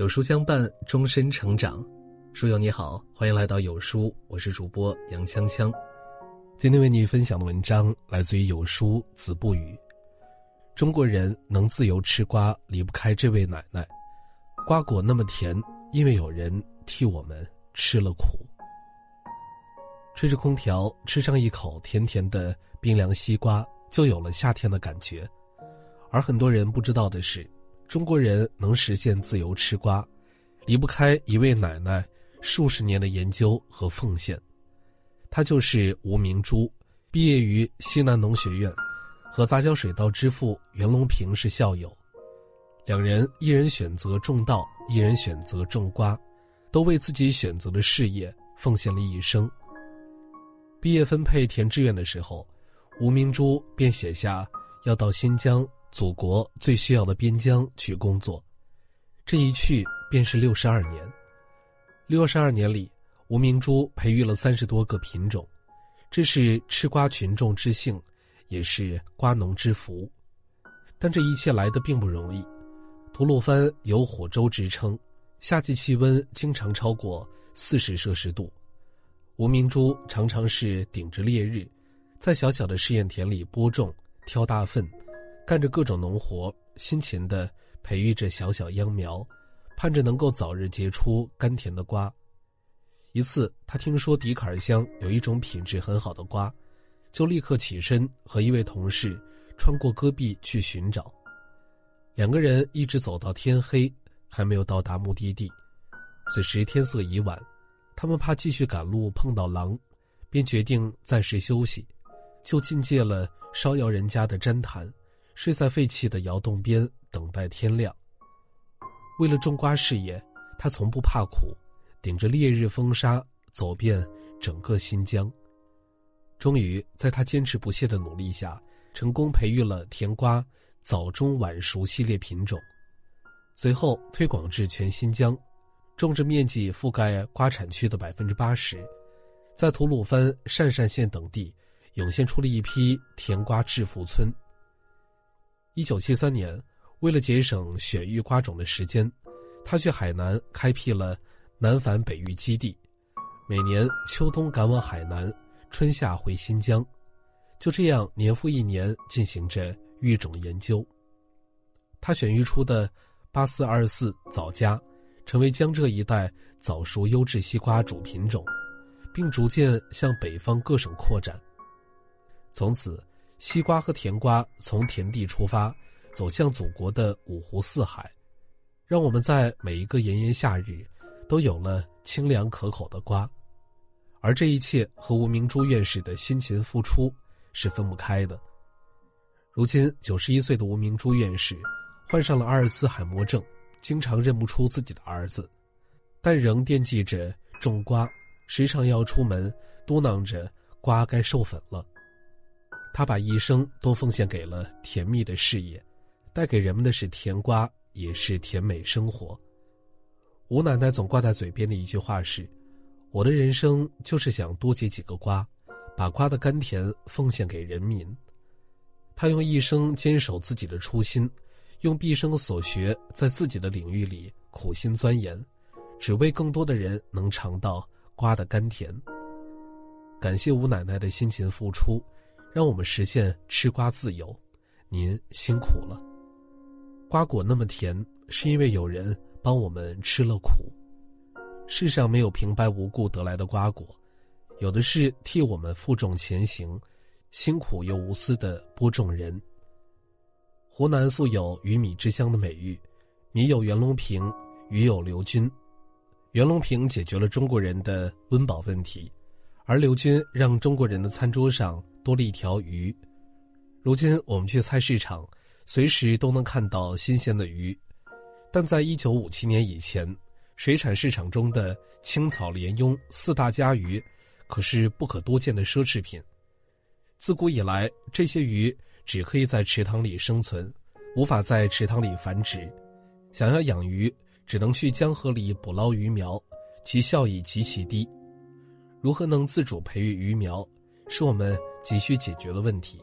有书相伴，终身成长。书友你好，欢迎来到有书，我是主播杨锵锵。今天为你分享的文章来自于有书子不语。中国人能自由吃瓜，离不开这位奶奶。瓜果那么甜，因为有人替我们吃了苦。吹着空调，吃上一口甜甜的冰凉西瓜，就有了夏天的感觉。而很多人不知道的是。中国人能实现自由吃瓜，离不开一位奶奶数十年的研究和奉献。她就是吴明珠，毕业于西南农学院，和杂交水稻之父袁隆平是校友。两人一人选择种稻，一人选择种瓜，都为自己选择的事业奉献了一生。毕业分配填志愿的时候，吴明珠便写下要到新疆。祖国最需要的边疆去工作，这一去便是六十二年。六十二年里，吴明珠培育了三十多个品种，这是吃瓜群众之幸，也是瓜农之福。但这一切来的并不容易。吐鲁番有火州之称，夏季气温经常超过四十摄氏度。吴明珠常常是顶着烈日，在小小的试验田里播种、挑大粪。干着各种农活，辛勤的培育着小小秧苗，盼着能够早日结出甘甜的瓜。一次，他听说迪卡尔乡有一种品质很好的瓜，就立刻起身和一位同事穿过戈壁去寻找。两个人一直走到天黑，还没有到达目的地。此时天色已晚，他们怕继续赶路碰到狼，便决定暂时休息，就进借了烧窑人家的毡毯。睡在废弃的窑洞边，等待天亮。为了种瓜事业，他从不怕苦，顶着烈日风沙走遍整个新疆。终于，在他坚持不懈的努力下，成功培育了甜瓜早中晚熟系列品种，随后推广至全新疆，种植面积覆盖瓜产区的百分之八十，在吐鲁番、鄯善县等地，涌现出了一批甜瓜致富村。一九七三年，为了节省选育瓜种的时间，他去海南开辟了南返北育基地，每年秋冬赶往海南，春夏回新疆，就这样年复一年进行着育种研究。他选育出的八四二四早佳，成为江浙一带早熟优质西瓜主品种，并逐渐向北方各省扩展。从此。西瓜和甜瓜从田地出发，走向祖国的五湖四海，让我们在每一个炎炎夏日，都有了清凉可口的瓜。而这一切和吴明珠院士的辛勤付出是分不开的。如今九十一岁的吴明珠院士，患上了阿尔兹海默症，经常认不出自己的儿子，但仍惦记着种瓜，时常要出门嘟囔着瓜该授粉了。他把一生都奉献给了甜蜜的事业，带给人们的是甜瓜，也是甜美生活。吴奶奶总挂在嘴边的一句话是：“我的人生就是想多结几个瓜，把瓜的甘甜奉献给人民。”他用一生坚守自己的初心，用毕生所学在自己的领域里苦心钻研，只为更多的人能尝到瓜的甘甜。感谢吴奶奶的辛勤付出。让我们实现吃瓜自由，您辛苦了。瓜果那么甜，是因为有人帮我们吃了苦。世上没有平白无故得来的瓜果，有的是替我们负重前行、辛苦又无私的播种人。湖南素有“鱼米之乡”的美誉，米有袁隆平，鱼有刘军。袁隆平解决了中国人的温饱问题，而刘军让中国人的餐桌上。多了一条鱼。如今我们去菜市场，随时都能看到新鲜的鱼，但在一九五七年以前，水产市场中的青草鲢鳙四大家鱼，可是不可多见的奢侈品。自古以来，这些鱼只可以在池塘里生存，无法在池塘里繁殖。想要养鱼，只能去江河里捕捞鱼苗，其效益极其低。如何能自主培育鱼苗？是我们急需解决了问题。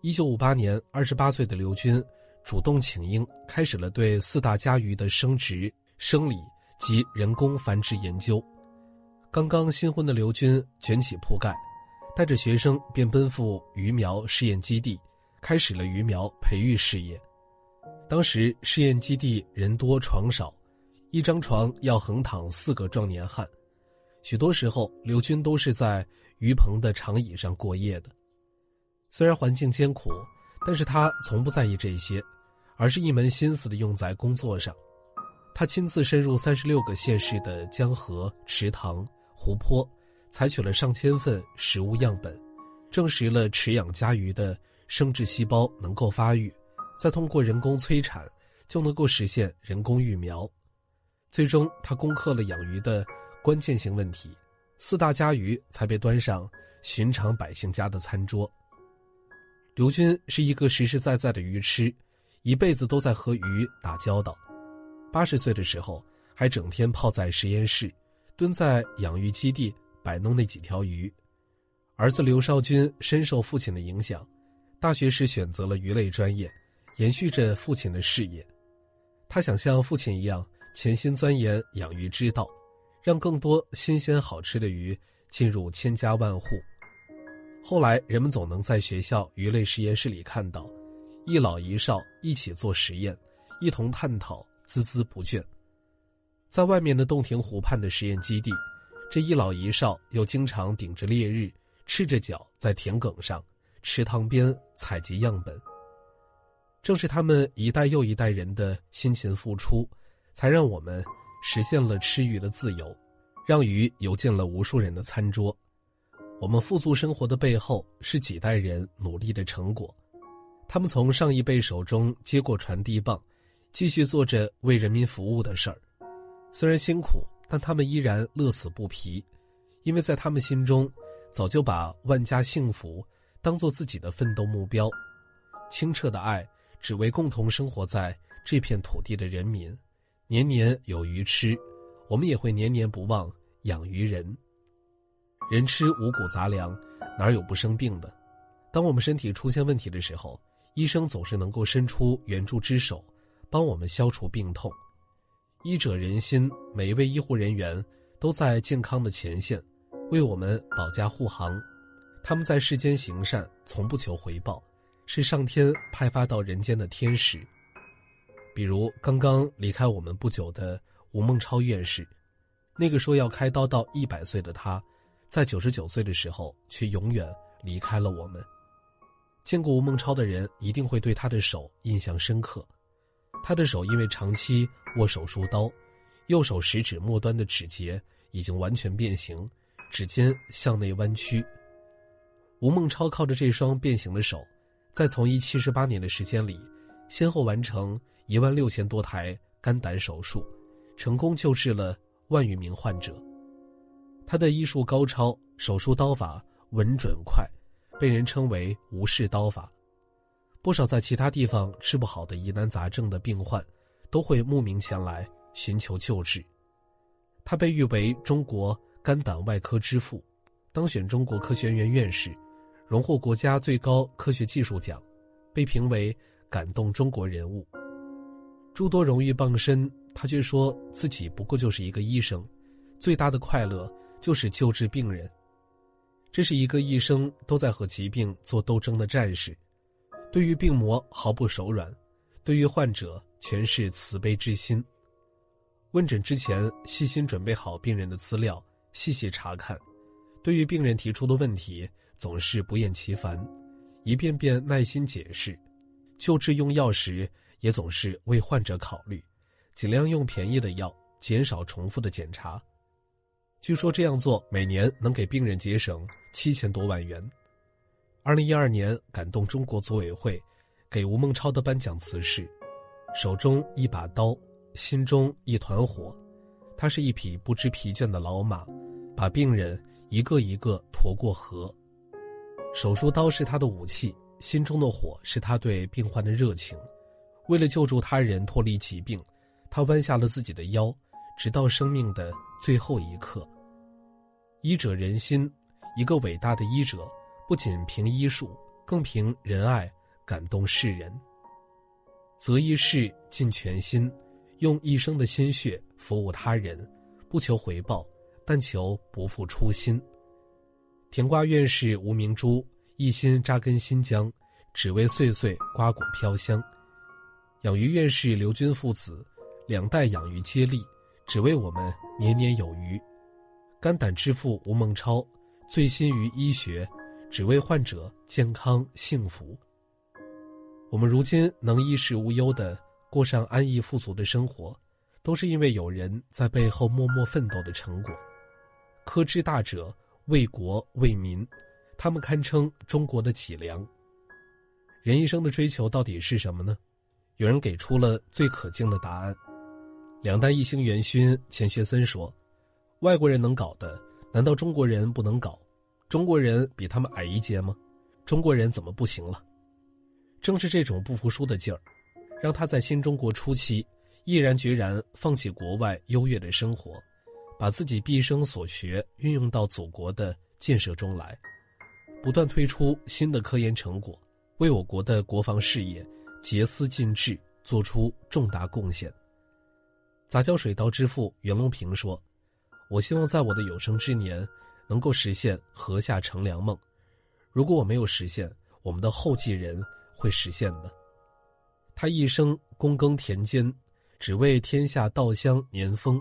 一九五八年，二十八岁的刘军主动请缨，开始了对四大家鱼的生殖、生理及人工繁殖研究。刚刚新婚的刘军卷起铺盖，带着学生便奔赴鱼苗试验基地，开始了鱼苗培育事业。当时试验基地人多床少，一张床要横躺四个壮年汉，许多时候刘军都是在鱼棚的长椅上过夜的。虽然环境艰苦，但是他从不在意这些，而是一门心思的用在工作上。他亲自深入三十六个县市的江河、池塘、湖泊，采取了上千份食物样本，证实了池养家鱼的生殖细胞能够发育。再通过人工催产，就能够实现人工育苗。最终，他攻克了养鱼的关键性问题，四大家鱼才被端上寻常百姓家的餐桌。刘军是一个实实在在的鱼痴，一辈子都在和鱼打交道。八十岁的时候，还整天泡在实验室，蹲在养鱼基地摆弄那几条鱼。儿子刘少军深受父亲的影响，大学时选择了鱼类专业。延续着父亲的事业，他想像父亲一样潜心钻研养鱼之道，让更多新鲜好吃的鱼进入千家万户。后来，人们总能在学校鱼类实验室里看到，一老一少一起做实验，一同探讨，孜孜不倦。在外面的洞庭湖畔的实验基地，这一老一少又经常顶着烈日，赤着脚在田埂上、池塘边采集样本。正是他们一代又一代人的辛勤付出，才让我们实现了吃鱼的自由，让鱼游进了无数人的餐桌。我们富足生活的背后，是几代人努力的成果。他们从上一辈手中接过传递棒，继续做着为人民服务的事儿。虽然辛苦，但他们依然乐此不疲，因为在他们心中，早就把万家幸福当做自己的奋斗目标。清澈的爱。只为共同生活在这片土地的人民，年年有鱼吃，我们也会年年不忘养鱼人。人吃五谷杂粮，哪有不生病的？当我们身体出现问题的时候，医生总是能够伸出援助之手，帮我们消除病痛。医者仁心，每一位医护人员都在健康的前线，为我们保驾护航。他们在世间行善，从不求回报。是上天派发到人间的天使。比如刚刚离开我们不久的吴孟超院士，那个说要开刀到一百岁的他，在九十九岁的时候却永远离开了我们。见过吴孟超的人一定会对他的手印象深刻，他的手因为长期握手术刀，右手食指末端的指节已经完全变形，指尖向内弯曲。吴孟超靠着这双变形的手。在从医七十八年的时间里，先后完成一万六千多台肝胆手术，成功救治了万余名患者。他的医术高超，手术刀法稳准快，被人称为“无视刀法”。不少在其他地方治不好的疑难杂症的病患，都会慕名前来寻求救治。他被誉为中国肝胆外科之父，当选中国科学院院士。荣获国家最高科学技术奖，被评为感动中国人物。诸多荣誉傍身，他却说自己不过就是一个医生，最大的快乐就是救治病人。这是一个一生都在和疾病做斗争的战士，对于病魔毫不手软，对于患者全是慈悲之心。问诊之前，细心准备好病人的资料，细细查看，对于病人提出的问题。总是不厌其烦，一遍遍耐心解释，救治用药时也总是为患者考虑，尽量用便宜的药，减少重复的检查。据说这样做每年能给病人节省七千多万元。二零一二年，感动中国组委会给吴孟超的颁奖词是：“手中一把刀，心中一团火。”他是一匹不知疲倦的老马，把病人一个一个驮过河。手术刀是他的武器，心中的火是他对病患的热情。为了救助他人脱离疾病，他弯下了自己的腰，直到生命的最后一刻。医者仁心，一个伟大的医者，不仅凭医术，更凭仁爱感动世人。择一事尽全心，用一生的心血服务他人，不求回报，但求不负初心。甜瓜院士吴明珠一心扎根新疆，只为岁岁瓜果飘香；养鱼院士刘军父子两代养鱼接力，只为我们年年有余。肝胆之父吴孟超醉心于医学，只为患者健康幸福。我们如今能衣食无忧的过上安逸富足的生活，都是因为有人在背后默默奋斗的成果。科之大者。为国为民，他们堪称中国的脊梁。人一生的追求到底是什么呢？有人给出了最可敬的答案。两弹一星元勋钱学森说：“外国人能搞的，难道中国人不能搞？中国人比他们矮一截吗？中国人怎么不行了？”正是这种不服输的劲儿，让他在新中国初期毅然决然放弃国外优越的生活。把自己毕生所学运用到祖国的建设中来，不断推出新的科研成果，为我国的国防事业竭思尽智，做出重大贡献。杂交水稻之父袁隆平说：“我希望在我的有生之年，能够实现禾下乘凉梦。如果我没有实现，我们的后继人会实现的。”他一生躬耕田间，只为天下稻香年丰。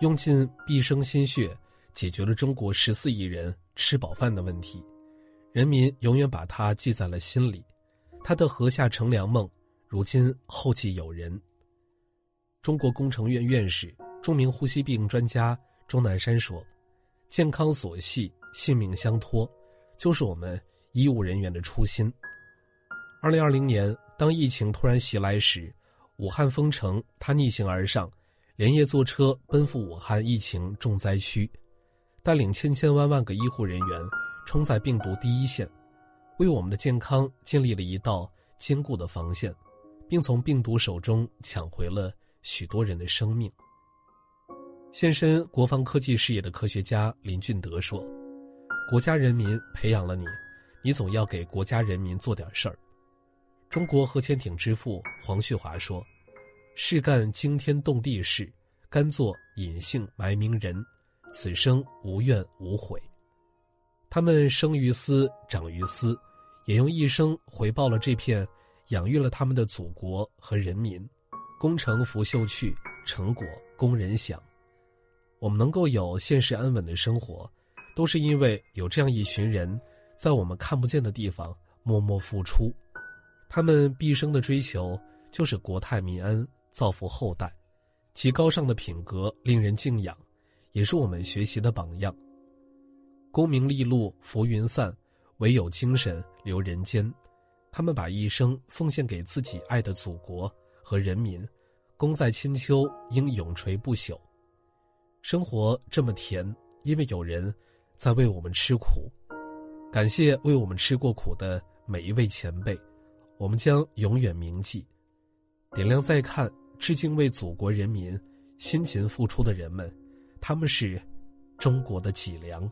用尽毕生心血，解决了中国十四亿人吃饱饭的问题，人民永远把他记在了心里。他的禾下乘凉梦，如今后继有人。中国工程院院士、著名呼吸病专家钟南山说：“健康所系，性命相托，就是我们医务人员的初心。”二零二零年，当疫情突然袭来时，武汉封城，他逆行而上。连夜坐车奔赴武汉疫情重灾区，带领千千万万个医护人员冲在病毒第一线，为我们的健康建立了一道坚固的防线，并从病毒手中抢回了许多人的生命。献身国防科技事业的科学家林俊德说：“国家人民培养了你，你总要给国家人民做点事儿。”中国核潜艇之父黄旭华说。是干惊天动地事，甘做隐姓埋名人，此生无怨无悔。他们生于斯，长于斯，也用一生回报了这片养育了他们的祖国和人民。功成拂袖去，成果供人享。我们能够有现实安稳的生活，都是因为有这样一群人，在我们看不见的地方默默付出。他们毕生的追求就是国泰民安。造福后代，其高尚的品格令人敬仰，也是我们学习的榜样。功名利禄浮云散，唯有精神留人间。他们把一生奉献给自己爱的祖国和人民，功在千秋，应永垂不朽。生活这么甜，因为有人在为我们吃苦。感谢为我们吃过苦的每一位前辈，我们将永远铭记。点亮再看。致敬为祖国人民辛勤付出的人们，他们是中国的脊梁。